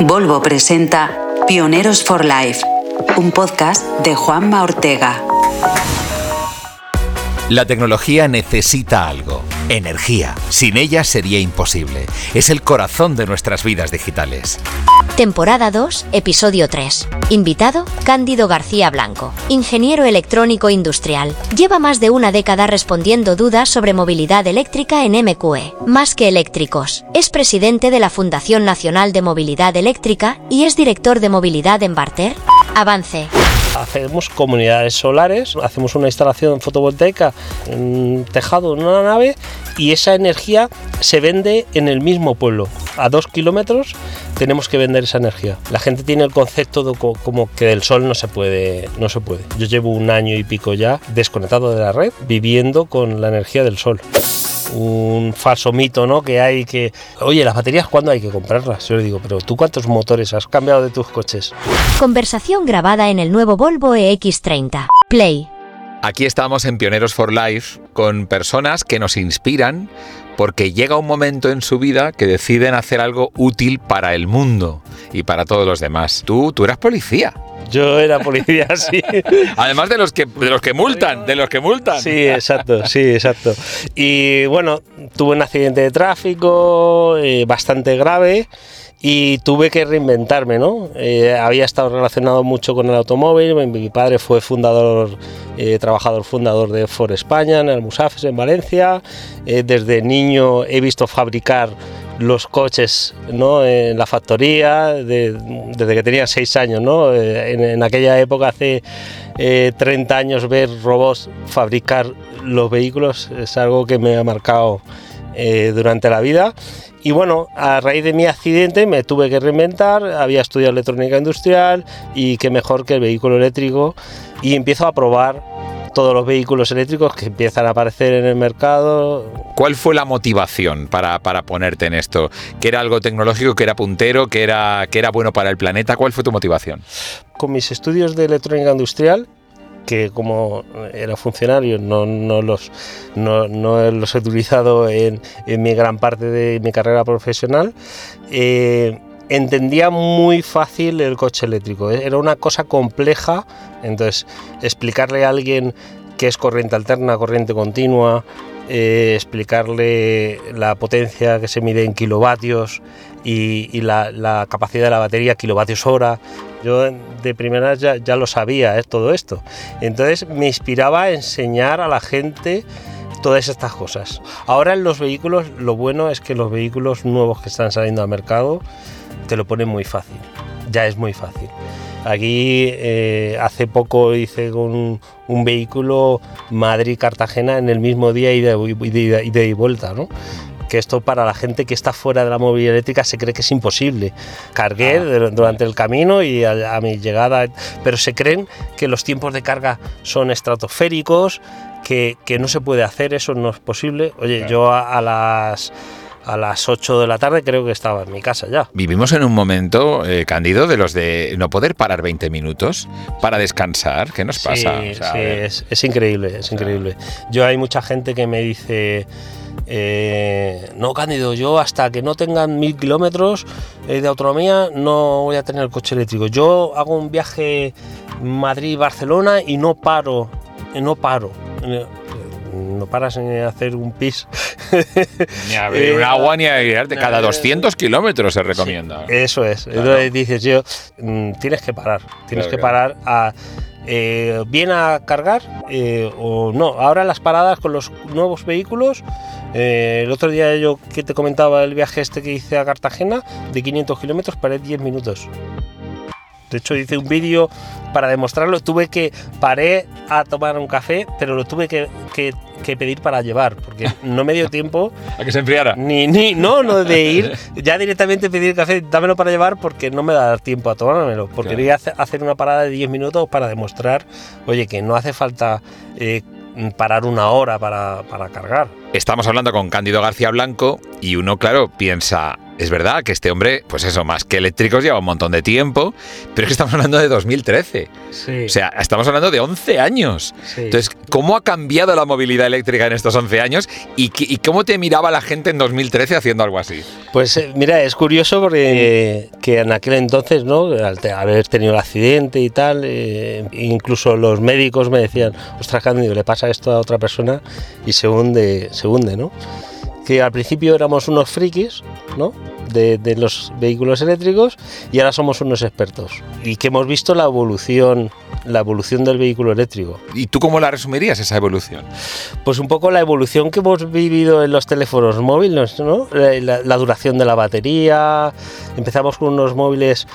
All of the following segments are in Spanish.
Volvo presenta Pioneros for Life, un podcast de Juanma Ortega. La tecnología necesita algo, energía. Sin ella sería imposible. Es el corazón de nuestras vidas digitales. Temporada 2, episodio 3. Invitado, Cándido García Blanco, ingeniero electrónico industrial. Lleva más de una década respondiendo dudas sobre movilidad eléctrica en MQE. Más que eléctricos. Es presidente de la Fundación Nacional de Movilidad Eléctrica y es director de movilidad en Barter. Avance. Hacemos comunidades solares, hacemos una instalación fotovoltaica en un tejado en una nave y esa energía se vende en el mismo pueblo. A dos kilómetros tenemos que vender esa energía. La gente tiene el concepto de co- como que del sol no se puede, no se puede. Yo llevo un año y pico ya desconectado de la red, viviendo con la energía del sol. Un falso mito, ¿no? Que hay que, oye, las baterías cuándo hay que comprarlas. Yo le digo, pero tú cuántos motores has cambiado de tus coches? Conversación grabada en el nuevo Volvo EX30. Play. Aquí estamos en Pioneros for Life con personas que nos inspiran porque llega un momento en su vida que deciden hacer algo útil para el mundo y para todos los demás. Tú, tú eras policía. Yo era policía, sí. Además de los que de los que multan, de los que multan. Sí, exacto, sí, exacto. Y bueno, tuve un accidente de tráfico eh, bastante grave y tuve que reinventarme, ¿no? Eh, había estado relacionado mucho con el automóvil, mi, mi padre fue fundador, eh, trabajador fundador de Ford España, en el Musafes, en Valencia. Eh, desde niño he visto fabricar los coches ¿no? en la factoría de- desde que tenía 6 años. ¿no? Eh, en, en aquella época, hace eh, 30 años, ver robots fabricar los vehículos es algo que me ha marcado eh, durante la vida. Y bueno, a raíz de mi accidente me tuve que reinventar, había estudiado electrónica industrial y qué mejor que el vehículo eléctrico y empiezo a probar todos los vehículos eléctricos que empiezan a aparecer en el mercado, ¿Cuál fue la motivación para, para ponerte en esto? ¿Que era algo tecnológico, que era puntero, que era, que era bueno para el planeta? ¿Cuál fue tu motivación? con mis estudios de electrónica industrial, que como era funcionario no, no los, no, no los he utilizado en, en mi gran parte de mi carrera profesional, eh, entendía muy fácil el coche eléctrico. Era una cosa compleja, entonces explicarle a alguien qué es corriente alterna, corriente continua, eh, explicarle la potencia que se mide en kilovatios y, la, capacidad de la batería, kilovatios hora. Yo de primera ya, ya lo sabía, ¿eh? todo esto. Entonces me inspiraba a enseñar a la gente todas estas cosas. Ahora en los vehículos, lo bueno es que los vehículos nuevos que están saliendo al mercado te lo ponen muy fácil. Ya es muy fácil. Aquí eh, hace poco hice con un, un vehículo Madrid-Cartagena en el mismo día y, ida- ida y vuelta, ¿no? que esto para la gente que está fuera de la movilidad eléctrica se cree que es imposible. Cargué Ah, dur- durante el camino y a, a mi llegada, pero se creen que los tiempos de carga son estratosféricos, que, que no se puede hacer, eso no es posible. Oye, yo a, a las a las 8 de la tarde creo que estaba en mi casa ya. Vivimos en un momento, eh, Cándido, de los de no poder parar 20 minutos para descansar. ¿Qué nos pasa? Sí, O sea, sí, a ver. es, es increíble, es increíble. Yo hay mucha gente que me dice, eh, no, Cándido, yo hasta que no tengan mil kilómetros eh, de autonomía no voy a tener el coche eléctrico. Yo hago un viaje Madrid-Barcelona y no paro, no paro. No paras en hacer un pis. Ni a beber un Eh, agua ni a guiarte. Cada eh, 200 kilómetros se recomienda. Eso es. Claro. Entonces dices yo, mm, tienes que parar, tienes Claro, que parar a eh, bien a cargar eh, o no. Ahora las paradas con los nuevos vehículos. eh, el otro día yo que te comentaba el viaje este que hice a Cartagena de 500 kilómetros paré 10 minutos. De hecho hice un vídeo para demostrarlo. Tuve que paré a tomar un café, pero lo tuve que, que- que pedir para llevar porque no me dio tiempo A que se enfriara. ni, ni, no, no de ir, ya directamente pedir café, dámelo para llevar porque no me da tiempo a tomármelo. Porque Claro. quería hace- hacer una parada de 10 minutos para demostrar, oye, que no hace falta eh, parar una hora para, para cargar. Estamos hablando con Cándido García Blanco y uno, claro, piensa, es verdad que este hombre, pues eso, más que eléctricos lleva un montón de tiempo, pero es que estamos hablando de 2013. Sí. O sea, estamos hablando de 11 años. Sí. Entonces, ¿cómo ha cambiado la movilidad eléctrica en estos 11 años? ¿Y, qué- y cómo te miraba la gente en 2013 haciendo algo así? Pues eh, mira, es curioso porque que en aquel entonces, ¿no? Al te- haber tenido el accidente y tal, eh, incluso los médicos me decían, ostras, Cándido, le pasa esto a otra persona y se hunde, se hunde, ¿no? Que al principio éramos unos frikis, ¿no? De, de los vehículos eléctricos y ahora somos unos expertos. Y que hemos visto la evolución, la evolución del vehículo eléctrico. ¿Y tú cómo la resumirías esa evolución? Pues un poco la evolución que hemos vivido en los teléfonos móviles, ¿no? La, la- la duración de la batería. Empezamos con unos móviles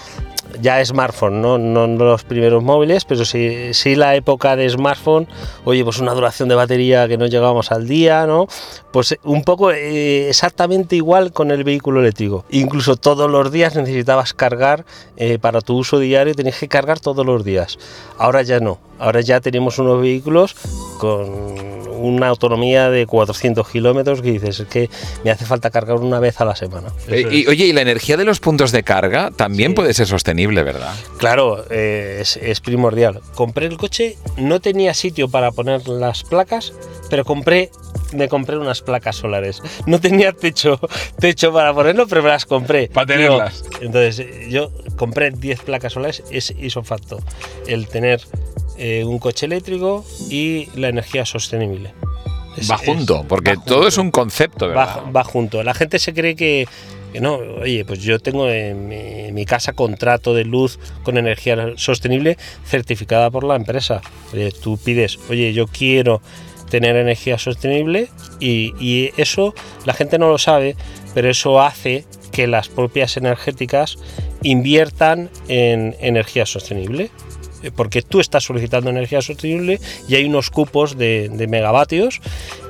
ya smartphone, ¿no? No, los primeros móviles, pero sí, sí la época de smartphone. Oye, pues una duración de batería que no llegábamos al día, ¿no? Pues un poco eh, exactamente igual con el vehículo eléctrico. Incluso todos los días necesitabas cargar eh, para tu uso diario, tenías que cargar todos los días. Ahora ya no. Ahora ya tenemos unos vehículos con una autonomía de 400 kilómetros que dices, es que me hace falta cargar una vez a la semana. Eh, y, oye, y la energía de los puntos de carga también Sí. puede ser sostenible, ¿verdad? Claro, eh, es, es primordial. Compré el coche, no tenía sitio para poner las placas, pero compré, me compré unas placas solares. No tenía techo, techo para ponerlo, pero me las compré. Pa' tenerlas. Entonces, yo compré 10 placas solares, es isofacto. El tener eh, un coche eléctrico y la energía sostenible. Es- va es- junto, porque va todo junto. es un concepto, ¿verdad? Va, va junto. La gente se cree que, que no, oye, pues yo tengo en mi, en mi casa contrato de luz con energía sostenible certificada por la empresa. Oye, tú pides, oye, yo quiero tener energía sostenible y, y eso la gente no lo sabe, pero eso hace que las propias energéticas inviertan en energía sostenible porque tú estás solicitando energía sostenible y hay unos cupos de, megavatios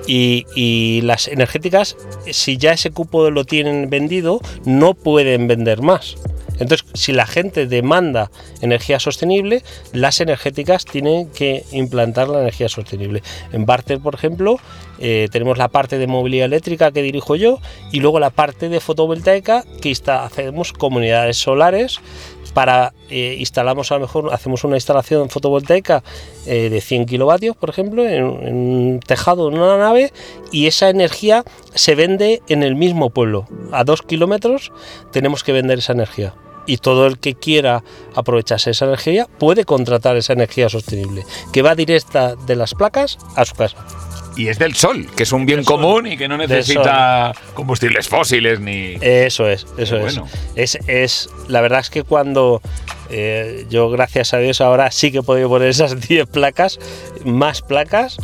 y, y las energéticas, si ya ese cupo lo tienen vendido, no pueden vender más. Entonces, si la gente demanda energía sostenible, las energéticas tienen que implantar la energía sostenible. En Barter, por ejemplo, eh, tenemos la parte de movilidad eléctrica que dirijo yo y luego la parte de fotovoltaica que está, hacemos comunidades solares para eh, instalamos a lo mejor hacemos una instalación fotovoltaica eh, de 100 kilovatios por ejemplo en, un tejado en una nave y esa energía se vende en el mismo pueblo. A dos kilómetros tenemos que vender esa energía. Y todo el que quiera aprovecharse esa energía puede contratar esa energía sostenible que va directa de las placas a su casa Y es del sol, que es un bien sol. común y que no necesita combustibles fósiles ni... Eso es, eso es. es. Es la verdad es que cuando eh, yo, gracias a Dios, ahora sí que he podido poner esas 10 placas, más placas,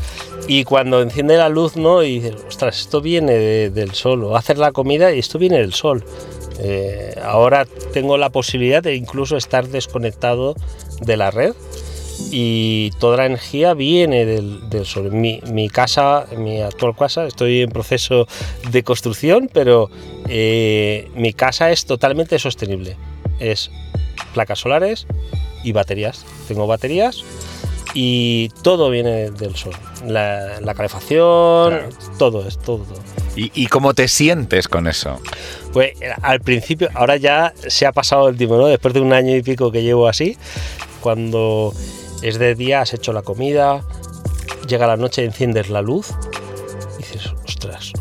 y cuando enciende la luz, ¿no? Y dices, ostras, esto viene de- del sol, o hacer la comida y esto viene del sol. Eh, ahora tengo la posibilidad de incluso estar desconectado de la red y toda la energía viene del, del sol. Mi, mi casa, mi actual casa, estoy en proceso de construcción, pero eh, mi casa es totalmente sostenible. Es placas solares y baterías. Tengo baterías y todo viene del sol. La, la calefacción, Claro. todo es todo. todo. ¿Y, y cómo te sientes con eso? Pues eh, al principio, ahora ya se ha pasado el tiempo, ¿no? Después de un año y pico que llevo así, cuando es de día, has hecho la comida, llega la noche, enciendes la luz, y dices, ostras,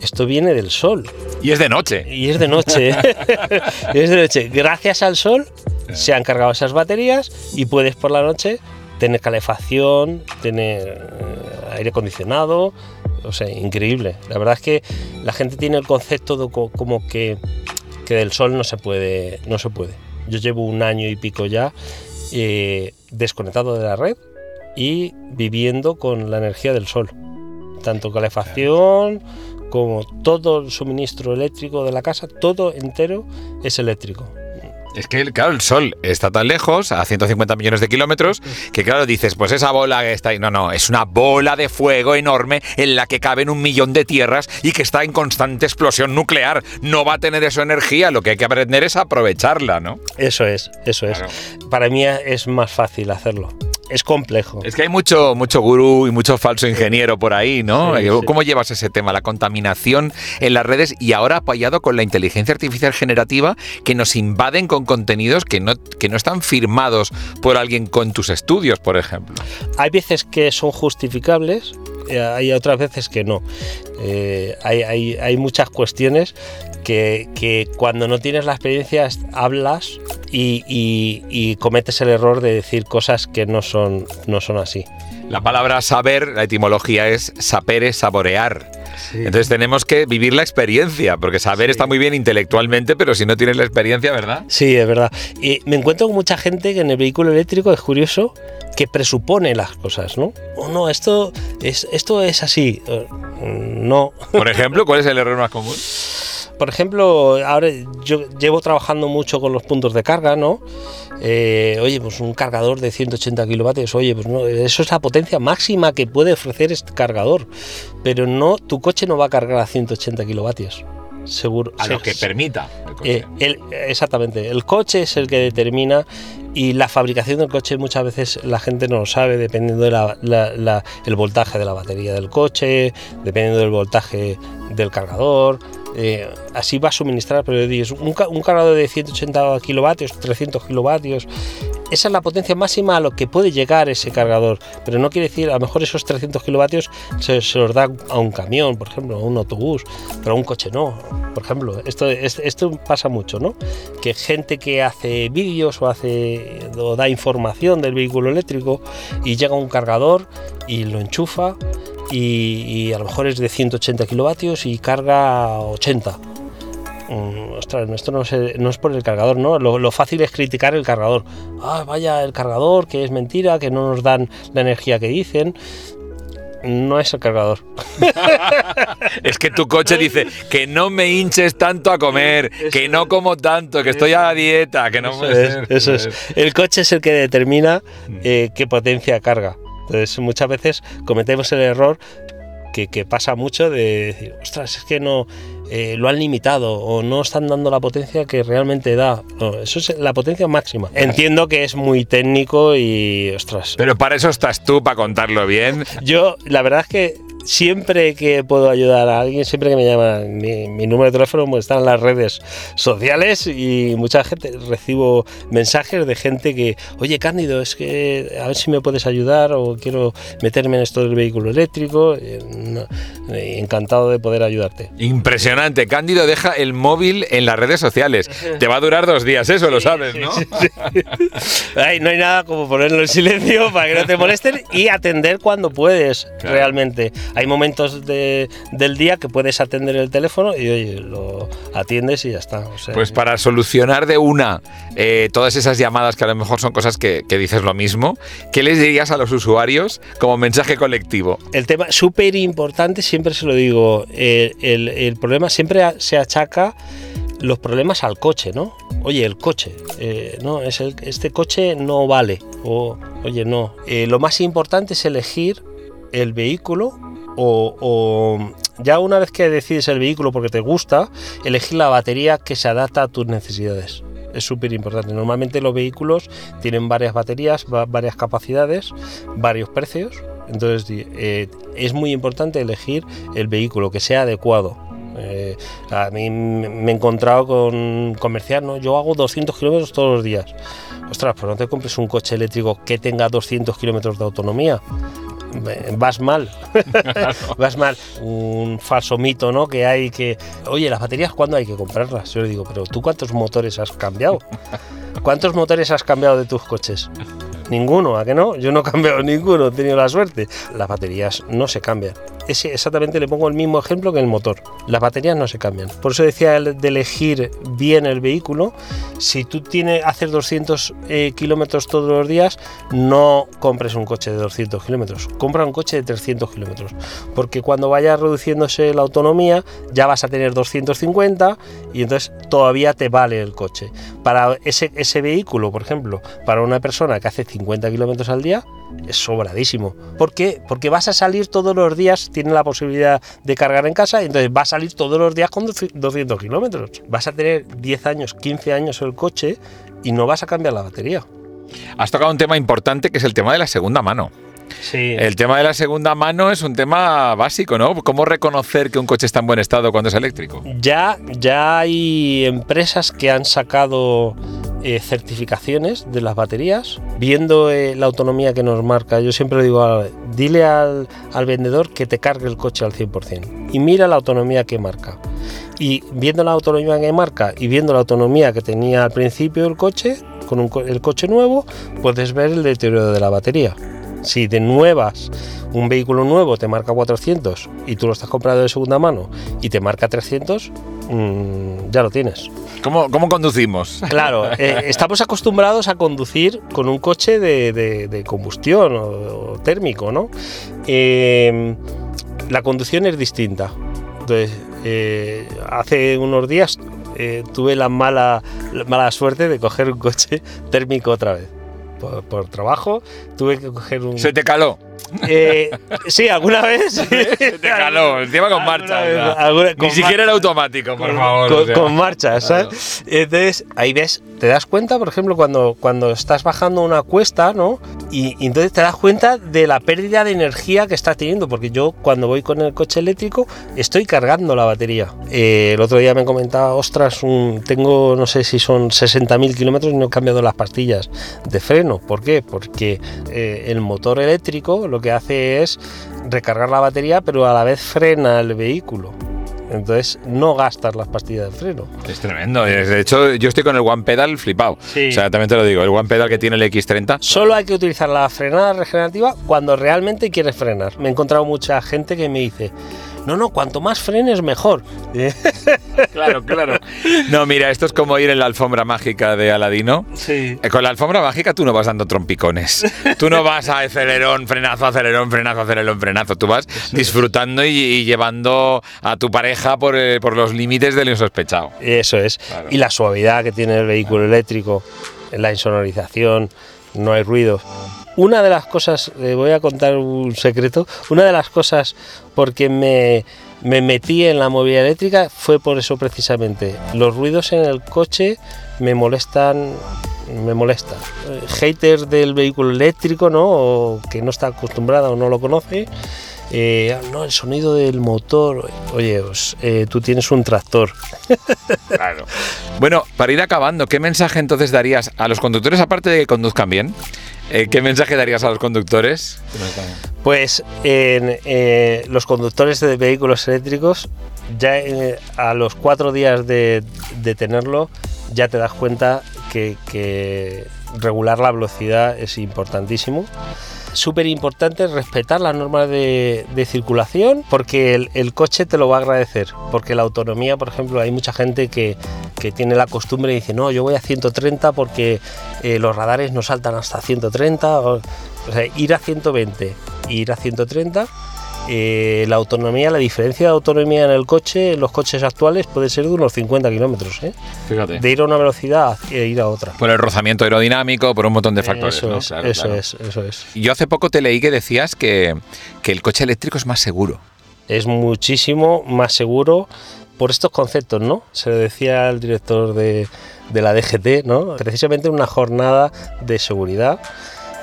esto viene del sol. Y es de noche. Y es de noche. Y es de noche. Gracias al sol se han cargado esas baterías y puedes por la noche tener calefacción, tener eh, aire acondicionado. O sea, increíble. La verdad es que la gente tiene el concepto de co- como que, que del sol no se puede. No se puede. Yo llevo un año y pico ya eh, desconectado de la red y viviendo con la energía del sol. Tanto calefacción como todo el suministro eléctrico de la casa, todo entero es eléctrico. Es que, claro, el sol está tan lejos, a 150 millones de kilómetros, que claro, dices, pues esa bola que está ahí. No, no, es una bola de fuego enorme en la que caben un millón de tierras y que está en constante explosión nuclear. No va a tener esa energía, lo que hay que aprender es aprovecharla, ¿no? Eso es, eso es. Claro. Para mí es más fácil hacerlo. Es complejo. Es que hay mucho, mucho gurú y mucho falso ingeniero por ahí, ¿no? Sí, Eh, sí. ¿Cómo llevas ese tema, la contaminación en las redes y ahora apoyado con la inteligencia artificial generativa que nos invaden con contenidos que no, que no están firmados por alguien con tus estudios, por ejemplo? Hay veces que son justificables, eh, hay otras veces que no. Eh, hay, hay- hay muchas cuestiones que, que cuando no tienes la experiencia hablas y, y- y cometes el error de decir cosas que no son, no son así. La palabra saber, la etimología es sapere, saborear. Entonces tenemos que vivir la experiencia, porque saber Sí. está muy bien intelectualmente, pero si no tienes la experiencia, ¿verdad? Sí, es verdad. Y me encuentro con mucha gente que en el vehículo eléctrico es curioso que presupone las cosas, ¿no? O no, esto es, esto es así. Eh, No, Por ejemplo, ¿cuál es el error más común? Por ejemplo, ahora yo llevo trabajando mucho con los puntos de carga, ¿no? Eh, oye, pues un cargador de 180 kilovatios, oye, pues no, eso es la potencia máxima que puede ofrecer este cargador, pero no, tu coche no va a cargar a 180 kilovatios, seguro. A lo que permita. el coche. eh, el- exactamente, el coche es el que determina y la fabricación del coche muchas veces la gente no lo sabe dependiendo del voltaje de la batería del coche, dependiendo del voltaje del cargador. Eh, así va a suministrar, pero dices, un, un cargador de 180 kilovatios, 300 kilovatios, esa es la potencia máxima a lo que puede llegar ese cargador, pero no quiere decir, a lo mejor esos 300 kilovatios se, los da a un camión, por ejemplo, a un autobús, pero a un coche no, por ejemplo. Esto, es- esto pasa mucho, ¿no? Que gente que hace vídeos o, hace, o da información del vehículo eléctrico y llega un cargador y lo enchufa y, y a lo mejor es de 180 kilovatios y carga a 80. Mm, ostras, esto no, sé- no es por el cargador, ¿no? Lo, lo fácil es criticar el cargador. Ah, vaya, el cargador, que es mentira, que no nos dan la energía que dicen. No es el cargador. Es que tu coche dice que no me hinches tanto a comer, que no como tanto, que estoy a dieta, que no Eso puede es, ser. eso es. El coche es el que determina eh, qué potencia carga. Entonces, muchas veces cometemos el error que, que pasa mucho de decir, ostras, es que no eh, lo han limitado o no están dando la potencia que realmente da. No, eso es la potencia máxima. Entiendo que es muy técnico y, ostras, Pero para eso estás tú, para contarlo bien. yo, la verdad es que siempre que puedo ayudar a alguien, siempre que me llaman, mi, mi número de teléfono pues, está en las redes sociales y mucha gente, recibo mensajes de gente que, oye Cándido, es que a ver si me puedes ayudar o quiero meterme en esto del vehículo eléctrico. No, encantado de poder ayudarte. Impresionante. Cándido deja el móvil en las redes sociales. Te va a durar dos días, eso lo sabes, ¿no? Ay, no hay nada como ponerlo en silencio para que no te molesten y atender cuando puedes Claro. realmente. Hay momentos de- del día que puedes atender el teléfono y oye, lo atiendes y ya está. o sea, Pues para solucionar de una eh, todas esas llamadas que a lo mejor son cosas que, que dices lo mismo, ¿qué les dirías a los usuarios como mensaje colectivo? El tema súper importante, siempre se lo digo, eh, el, el problema siempre se achaca los problemas al coche, ¿no? Oye, el coche, eh, no, es el, este coche no vale. O, oye, no. Eh, lo más importante es elegir el vehículo o, ya una vez que decides el vehículo porque te gusta, elegir la batería que se adapta a tus necesidades. Es súper importante. Normalmente los vehículos tienen varias baterías, va- varias capacidades, varios precios. Entonces eh, es muy importante elegir el vehículo que sea adecuado. Eh, a mí me he encontrado con comercial, ¿no? Yo hago 200 kilómetros todos los días. Ostras, pues no te compres un coche eléctrico que tenga 200 kilómetros de autonomía. Eh, Vas mal, vas mal. Un falso mito, ¿no? Que hay que, oye, las baterías, ¿cuándo hay que comprarlas? Yo le digo, pero ¿tú cuántos motores has cambiado? ¿Cuántos motores has cambiado de tus coches? Ninguno, ¿a que no? Yo no he cambiado ninguno, he tenido la suerte. Las baterías no se cambian. Ese exactamente le pongo el mismo ejemplo que el motor. Las baterías no se cambian. Por eso decía de elegir bien el vehículo. Si tú tienes, haces 200 eh, kilómetros todos los días, no compres un coche de 200 kilómetros. Compra un coche de 300 kilómetros. Porque cuando vaya reduciéndose la autonomía, ya vas a tener 250 y entonces todavía te vale el coche. Para ese, ese vehículo, por ejemplo, para una persona que hace 50 kilómetros al día, es sobradísimo. ¿Por qué? Porque vas a salir todos los días, tiene la posibilidad de cargar en casa, entonces va a salir todos los días con 200 kilómetros. Vas a tener 10 años, 15 años el coche y no vas a cambiar la batería. Has tocado un tema importante que es el tema de la segunda mano. Sí. El tema de la segunda mano es un tema básico, ¿no? ¿Cómo reconocer que un coche está en buen estado cuando es eléctrico? Ya, ya hay empresas que han sacado eh, certificaciones de las baterías, viendo eh, la autonomía que nos marca. Yo siempre digo, a- dile al, al vendedor que te cargue el coche al 100% y mira la autonomía que marca. Y viendo la autonomía que marca y viendo la autonomía que tenía al principio el coche, con un el coche nuevo, puedes ver el deterioro de la batería. Si de nuevas un vehículo nuevo te marca 400 y tú lo estás comprando de segunda mano y te marca 300, mm, ya lo tienes. ¿Cómo, cómo conducimos? Claro, eh, estamos acostumbrados a conducir con un coche de, de- de combustión o, o térmico, ¿no? Eh, la conducción es distinta. Entonces, eh, hace unos días eh, tuve la mala, la mala suerte de coger un coche térmico otra vez. Por, trabajo tuve que coger un... Se te caló. Eh, sí, alguna vez. Se te caló. Encima con marcha. vez, Ni siquiera era automático, por con, favor. con- o sea. con marcha, ¿sabes? Entonces, ahí ves, te das cuenta, por ejemplo, cuando, cuando estás bajando una cuesta, ¿no? Y, y entonces te das cuenta de la pérdida de energía que estás teniendo, porque yo cuando voy con el coche eléctrico estoy cargando la batería. Eh, el otro día me comentaba, ostras, un- tengo no sé si son 60.000 kilómetros y no he cambiado las pastillas de freno. ¿Por qué? Porque eh, el motor eléctrico lo que hace es recargar la batería, pero a la vez frena el vehículo. Entonces no gastas las pastillas de freno. Es tremendo. De hecho, yo estoy con el One Pedal flipado. Sí. O sea, también te lo digo. El One Pedal que tiene el X30. Solo hay que utilizar la frenada regenerativa cuando realmente quieres frenar. Me he encontrado mucha gente que me dice, no, no, cuanto más frenes mejor. Claro, claro. No, mira, esto es como ir en la alfombra mágica de Aladino. Sí. Eh, Con la alfombra mágica tú no vas dando trompicones. Tú no vas a acelerón, frenazo, acelerón, frenazo, acelerón, frenazo. Tú vas disfrutando y, y llevando a tu pareja por, eh, por los límites del insospechado. Eso es. Claro. Y la suavidad que tiene el vehículo eléctrico, la insonorización, no hay ruido. Una de las cosas, le voy a contar un secreto, una de las cosas porque me, me metí en la movilidad eléctrica fue por eso precisamente. Los ruidos en el coche me molestan, me molestan. Eh, Haters del vehículo eléctrico, ¿no? O que no está acostumbrada o no lo conoce. eh, no, el sonido del motor. Oye, pues, eh, tú tienes un tractor. Claro. Bueno, para ir acabando, ¿qué mensaje entonces darías a los conductores, aparte de que conduzcan bien? Eh, ¿Qué mensaje darías a los conductores? Pues eh, los conductores de vehículos eléctricos, ya eh, a los cuatro días de, tenerlo, ya te das cuenta que regular la velocidad es importantísimo. Súper importante respetar las normas de, de circulación porque el, coche te lo va a agradecer. Porque la autonomía, por ejemplo, hay mucha gente que, que tiene la costumbre y dice, no, yo voy a 130 porque eh, los radares no saltan hasta 130. O, sea, ir a 120 e ir a 130, eh, la autonomía, la diferencia de autonomía en el coche, en los coches actuales puede ser de unos 50 kilómetros. ¿eh? Fíjate. De ir a una velocidad e ir a otra. Por el rozamiento aerodinámico, por un montón de factores. eso ¿no? es, Claro, eso claro. es, eso es. Yo hace poco te leí que decías que, que el coche eléctrico es más seguro. es muchísimo más seguro por estos conceptos, ¿no? Se lo decía el director de, de la DGT, ¿no? Precisamente en una jornada de seguridad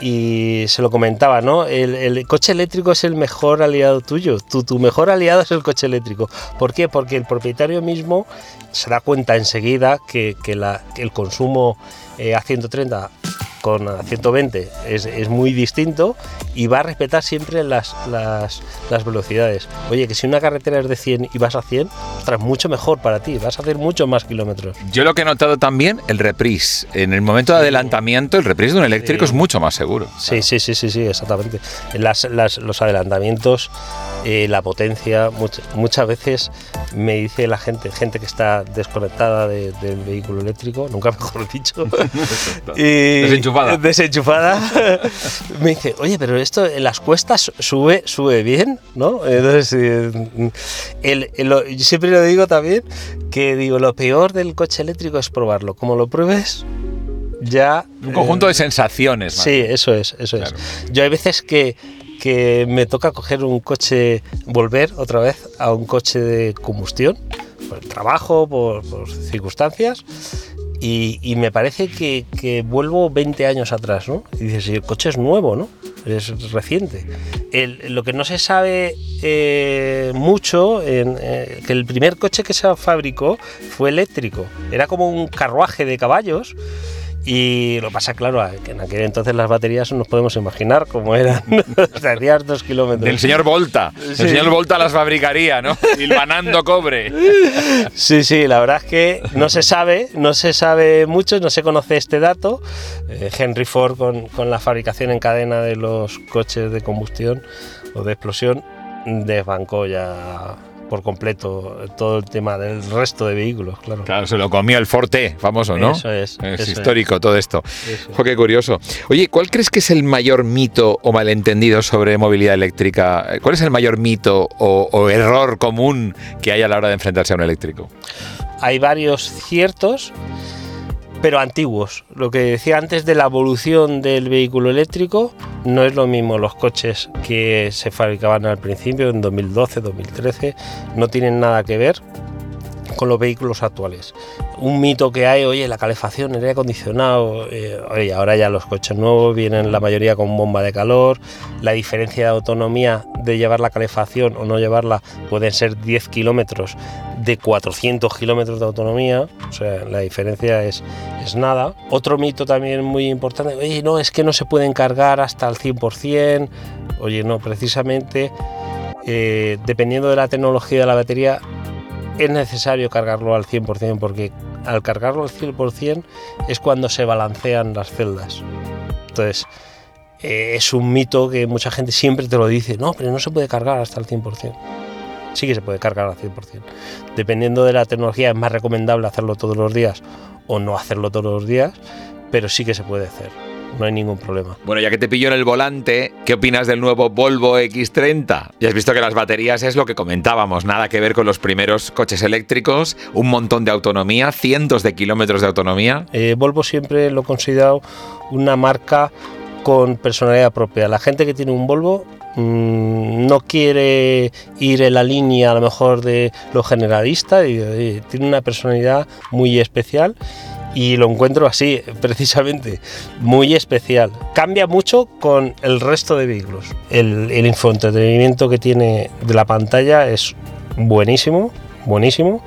y se lo comentaba, ¿no? El, coche eléctrico es el mejor aliado tuyo, tu, mejor aliado es el coche eléctrico. ¿Por qué? Porque el propietario mismo se da cuenta enseguida que, que la- el consumo eh, a 130 con a 120 es, es muy distinto y va a respetar siempre las, las, las velocidades. Oye, que si una carretera es de 100 y vas a 100, ostras, mucho mejor para ti, vas a hacer muchos más kilómetros. Yo lo que he notado también, el reprise. En el momento de adelantamiento, el reprise de un eléctrico Sí. es mucho más seguro. Sí, sí, sí, sí, sí, exactamente. Las, las- los adelantamientos, eh, la potencia, much- muchas veces me dice la gente, gente que está desconectada de- del vehículo eléctrico, nunca mejor dicho, y- Desenchufada. desenchufada, me dice, oye, pero esto en las cuestas sube, sube bien, ¿no? Entonces, eh, el- el- lo- yo siempre lo digo también, que digo, lo peor del coche eléctrico es probarlo. Como lo pruebes, ya... Un conjunto eh, de sensaciones. man. Sí, eso es, eso Claro. es. Yo hay veces que, que me toca coger un coche, volver otra vez a un coche de combustión, por el trabajo, por, por circunstancias, Y, y me parece que, que vuelvo 20 años atrás, ¿no? Y dices, "Y el coche es nuevo, ¿no? Es reciente. El- lo que no se sabe eh, mucho, en, eh, que el primer coche que se fabricó fue eléctrico. Era como un carruaje de caballos. Y lo pasa, claro, que en aquel entonces las baterías no nos podemos imaginar cómo eran. Hacías dos kilómetros. Del señor Volta. El señor Volta las fabricaría, ¿no? Hilvanando cobre. Sí, sí, la verdad es que no se sabe, no se sabe mucho, no se conoce este dato. Eh, Henry Ford con, con la fabricación en cadena de los coches de combustión o de explosión desbancó ya por completo todo el tema del resto de vehículos, claro. Claro, se lo comió el Forte, famoso, ¿no? Eso es, Es eso es. histórico todo esto. Qué curioso. Oye, ¿cuál crees que es el mayor mito o malentendido sobre movilidad eléctrica? ¿Cuál es el mayor mito o, o error común que hay a la hora de enfrentarse a un eléctrico? Hay varios ciertos, pero antiguos. Lo que decía antes de la evolución del vehículo eléctrico, no es lo mismo los coches que se fabricaban al principio, en 2012, 2013, no tienen nada que ver con los vehículos actuales. Un mito que hay, oye, la calefacción, el aire acondicionado, eh, oye, ahora ya los coches nuevos vienen la mayoría con bomba de calor, la diferencia de autonomía de llevar la calefacción o no llevarla pueden ser 10 kilómetros de 400 kilómetros de autonomía, o sea, la diferencia es, es nada. Otro mito también muy importante, oye, no, es que no se pueden cargar hasta el 100%, oye, no, precisamente, eh, dependiendo de la tecnología de la batería, es necesario cargarlo al 100% porque al cargarlo al 100% es cuando se balancean las celdas. Entonces, eh, es un mito que mucha gente siempre te lo dice, no, pero no se puede cargar hasta el 100%. Sí que se puede cargar al 100%. Dependiendo de la tecnología es más recomendable hacerlo todos los días o no hacerlo todos los días, pero sí que se puede hacer. No hay ningún problema. Bueno, ya que te pillo en el volante, ¿qué opinas del nuevo Volvo X30? Ya has visto que las baterías es lo que comentábamos, nada que ver con los primeros coches eléctricos, un montón de autonomía, cientos de kilómetros de autonomía. Eh, Volvo siempre lo he considerado una marca con personalidad propia. La gente que tiene un Volvo mm, no quiere ir en la línea a lo mejor de lo generalista, y, tiene una personalidad muy especial y lo encuentro así, precisamente, muy especial. Cambia mucho con el resto de vehículos. El, el infoentretenimiento que tiene de la pantalla es buenísimo, buenísimo.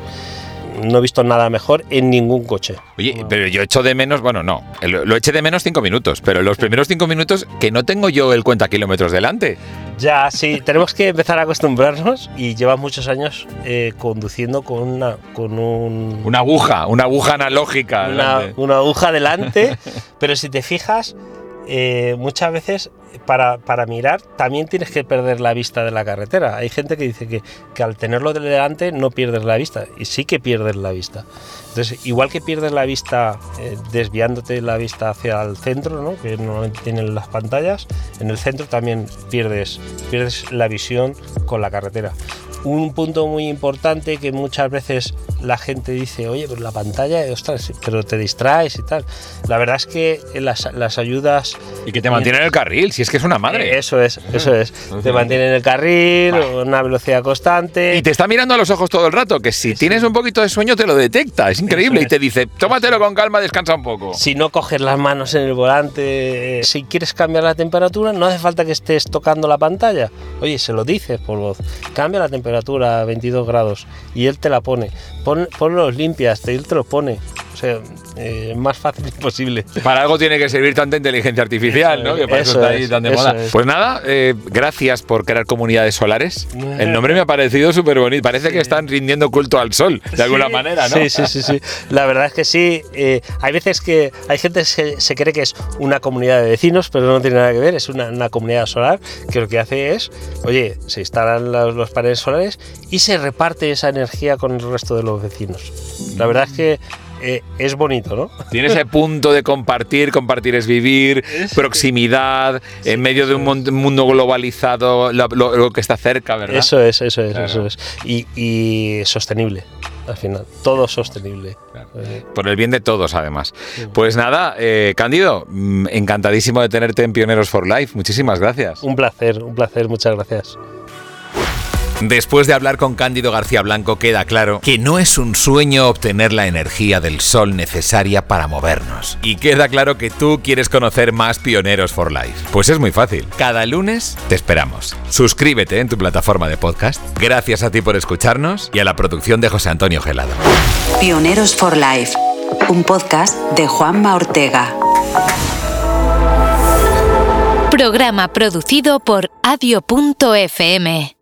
No he visto nada mejor en ningún coche. Oye, pero yo echo de menos, bueno, no, lo, lo eché de menos cinco minutos, pero los primeros cinco minutos que no tengo yo el cuenta kilómetros delante. Ya, sí, tenemos que empezar a acostumbrarnos y llevas muchos años eh, conduciendo con una con un, Una aguja, una aguja analógica. una, una aguja delante, pero si te fijas, eh, muchas veces para, para mirar también tienes que perder la vista de la carretera. Hay gente que dice que, que al tenerlo de delante no pierdes la vista, y sí que pierdes la vista. Entonces, igual que pierdes la vista eh, desviándote la vista hacia el centro, ¿no? que normalmente tienen las pantallas, en el centro también pierdes, pierdes la visión con la carretera. Un punto muy importante que muchas veces la gente dice, oye, pero la pantalla, ostras, pero te distraes y tal. La verdad es que las, las ayudas Y que te mantiene en el carril, si es que es una madre. eh, Eso es, eso es. Te mantiene en el carril, una velocidad constante. Y te está mirando a los ojos todo el rato, que si tienes un poquito de sueño te lo detecta, es increíble. Y te dice, tómatelo con calma, descansa un poco. Si no coges las manos en el volante, si quieres cambiar la temperatura, no hace falta que estés tocando la pantalla. Oye, se lo dices por voz. Cambia la temperatura a 22 grados y él te la pone. Pon, ponlos limpias, él te lo pone. O sea, eh, más fácil imposible. Para algo tiene que servir tanta inteligencia artificial, ¿no? Que para eso, eso está ahí es, tan de moda. es. Pues nada, eh, gracias por crear comunidades solares. El nombre me ha parecido súper bonito. Parece que están rindiendo culto al sol, de alguna manera, ¿no? Sí, sí, sí, sí. La verdad es que sí. eh, hay veces que hay gente que se, se cree que es una comunidad de vecinos, pero no tiene nada que ver. Es una, una comunidad solar que lo que hace es, oye, se instalan los, los paneles solares y se reparte esa energía con el resto de los vecinos. La verdad es que eh, es bonito, ¿no? Tiene ese punto de compartir, compartir es vivir, proximidad, en medio de un mundo globalizado, lo, lo- lo que está cerca, ¿verdad? Eso es, eso es, Claro. eso es. Y, y sostenible, al final. Todo sostenible. Eh, Por el bien de todos, además. Pues nada, eh, Cándido, mm, encantadísimo de tenerte en Pioneros for Life. Muchísimas gracias. un placer, un placer. Muchas gracias. Después de hablar con Cándido García Blanco queda claro que no es un sueño obtener la energía del sol necesaria para movernos. Y queda claro que tú quieres conocer más Pioneros for Life. Pues es muy fácil. Cada lunes te esperamos. Suscríbete en tu plataforma de podcast. Gracias a ti por escucharnos y a la producción de José Antonio Gelado. Pioneros for Life, un podcast de Juanma Ortega. Programa producido por adio.fm.